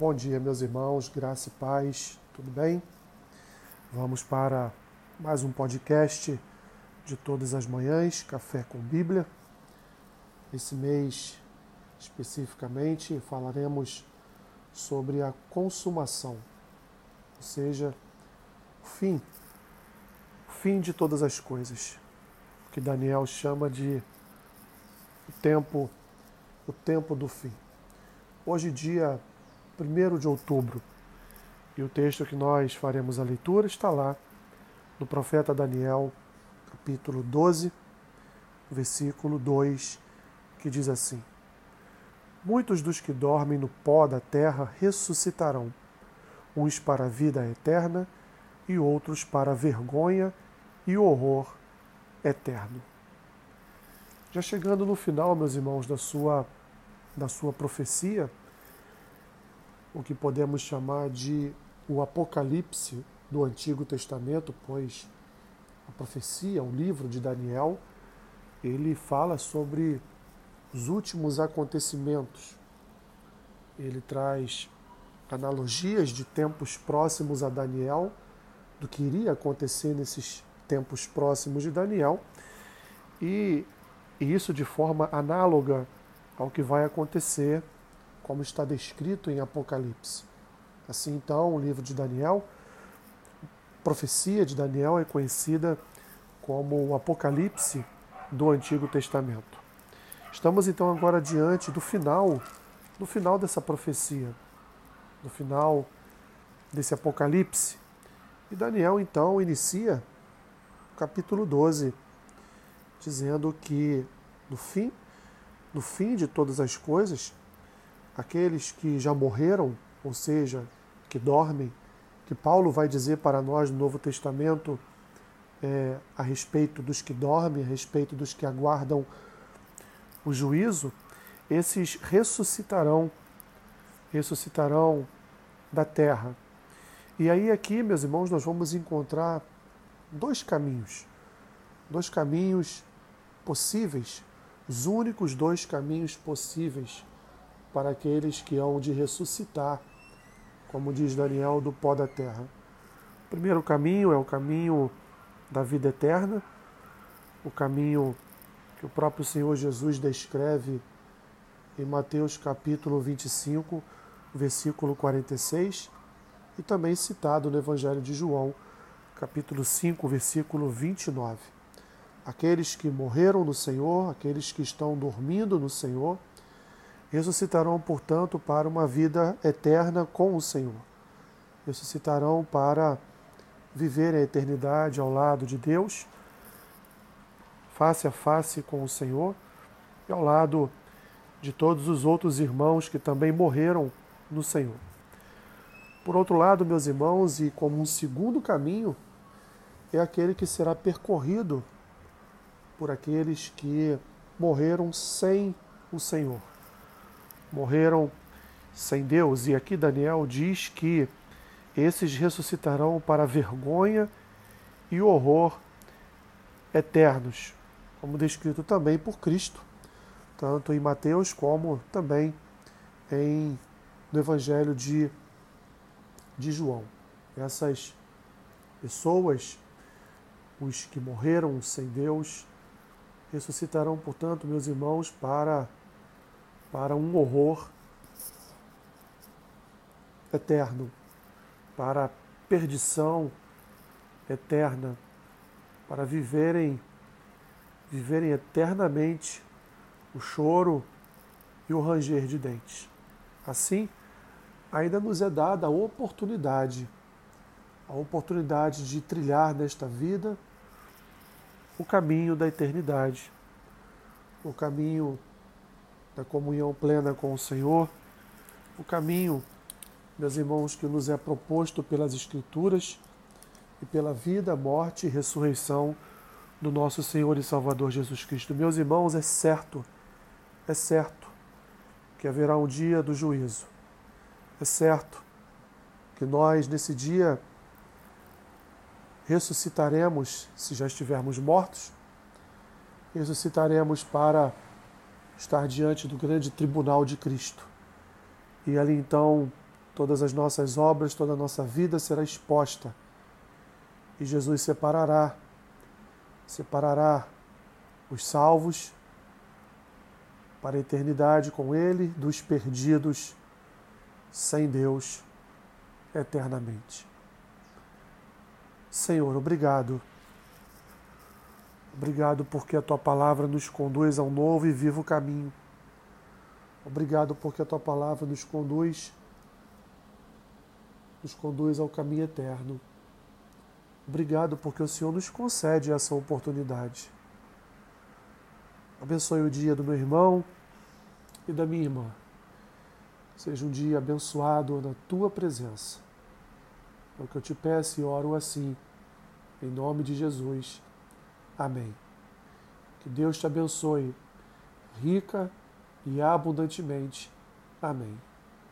Bom dia, meus irmãos, graça e paz, tudo bem? Vamos para mais um podcast de todas as manhãs, Café com Bíblia. Esse mês, especificamente, falaremos sobre a consumação, ou seja, o fim, o fim de todas as coisas, que Daniel chama de o tempo, o tempo do fim. Hoje, dia 1 de outubro. E o texto que nós faremos a leitura está lá no profeta Daniel, capítulo 12, versículo 2, que diz assim: Muitos dos que dormem no pó da terra ressuscitarão, uns para a vida eterna e outros para a vergonha e horror eterno. Já chegando no final, meus irmãos, da sua, da sua profecia, o que podemos chamar de o Apocalipse do Antigo Testamento, pois a profecia, o livro de Daniel, ele fala sobre os últimos acontecimentos. Ele traz analogias de tempos próximos a Daniel, do que iria acontecer nesses tempos próximos de Daniel, e, e isso de forma análoga ao que vai acontecer como está descrito em Apocalipse. Assim, então, o livro de Daniel, a profecia de Daniel é conhecida como o Apocalipse do Antigo Testamento. Estamos então agora diante do final, do final dessa profecia, do final desse Apocalipse. E Daniel então inicia o capítulo 12, dizendo que no fim, no fim de todas as coisas, aqueles que já morreram, ou seja, que dormem, que Paulo vai dizer para nós no Novo Testamento é, a respeito dos que dormem, a respeito dos que aguardam o juízo, esses ressuscitarão, ressuscitarão da terra. E aí aqui, meus irmãos, nós vamos encontrar dois caminhos, dois caminhos possíveis, os únicos dois caminhos possíveis para aqueles que hão de ressuscitar, como diz Daniel, do pó da terra. O primeiro caminho é o caminho da vida eterna, o caminho que o próprio Senhor Jesus descreve em Mateus capítulo 25, versículo 46, e também citado no Evangelho de João, capítulo 5, versículo 29. Aqueles que morreram no Senhor, aqueles que estão dormindo no Senhor, ressuscitarão, portanto, para uma vida eterna com o Senhor. Ressuscitarão para viver a eternidade ao lado de Deus, face a face com o Senhor e ao lado de todos os outros irmãos que também morreram no Senhor. Por outro lado, meus irmãos, e como um segundo caminho, é aquele que será percorrido por aqueles que morreram sem o Senhor morreram sem Deus. E aqui Daniel diz que esses ressuscitarão para vergonha e horror eternos, como descrito também por Cristo, tanto em Mateus como também em, no Evangelho de, de João. Essas pessoas, os que morreram sem Deus, ressuscitarão, portanto, meus irmãos, para para um horror eterno, para a perdição eterna, para viverem viverem eternamente o choro e o ranger de dentes. Assim, ainda nos é dada a oportunidade, a oportunidade de trilhar nesta vida o caminho da eternidade, o caminho da comunhão plena com o Senhor, o caminho, meus irmãos, que nos é proposto pelas Escrituras e pela vida, morte e ressurreição do nosso Senhor e Salvador Jesus Cristo. Meus irmãos, é certo, é certo que haverá um dia do juízo. É certo que nós, nesse dia, ressuscitaremos se já estivermos mortos, ressuscitaremos para estar diante do grande tribunal de Cristo. E ali então todas as nossas obras, toda a nossa vida será exposta. E Jesus separará, separará os salvos para a eternidade com Ele, dos perdidos sem Deus eternamente. Senhor, obrigado. Obrigado porque a tua palavra nos conduz a um novo e vivo caminho. Obrigado porque a tua palavra nos conduz nos conduz ao caminho eterno. Obrigado porque o Senhor nos concede essa oportunidade. Abençoe o dia do meu irmão e da minha irmã. Seja um dia abençoado na tua presença. É o que eu te peço e oro assim, em nome de Jesus. Amém. Que Deus te abençoe rica e abundantemente. Amém.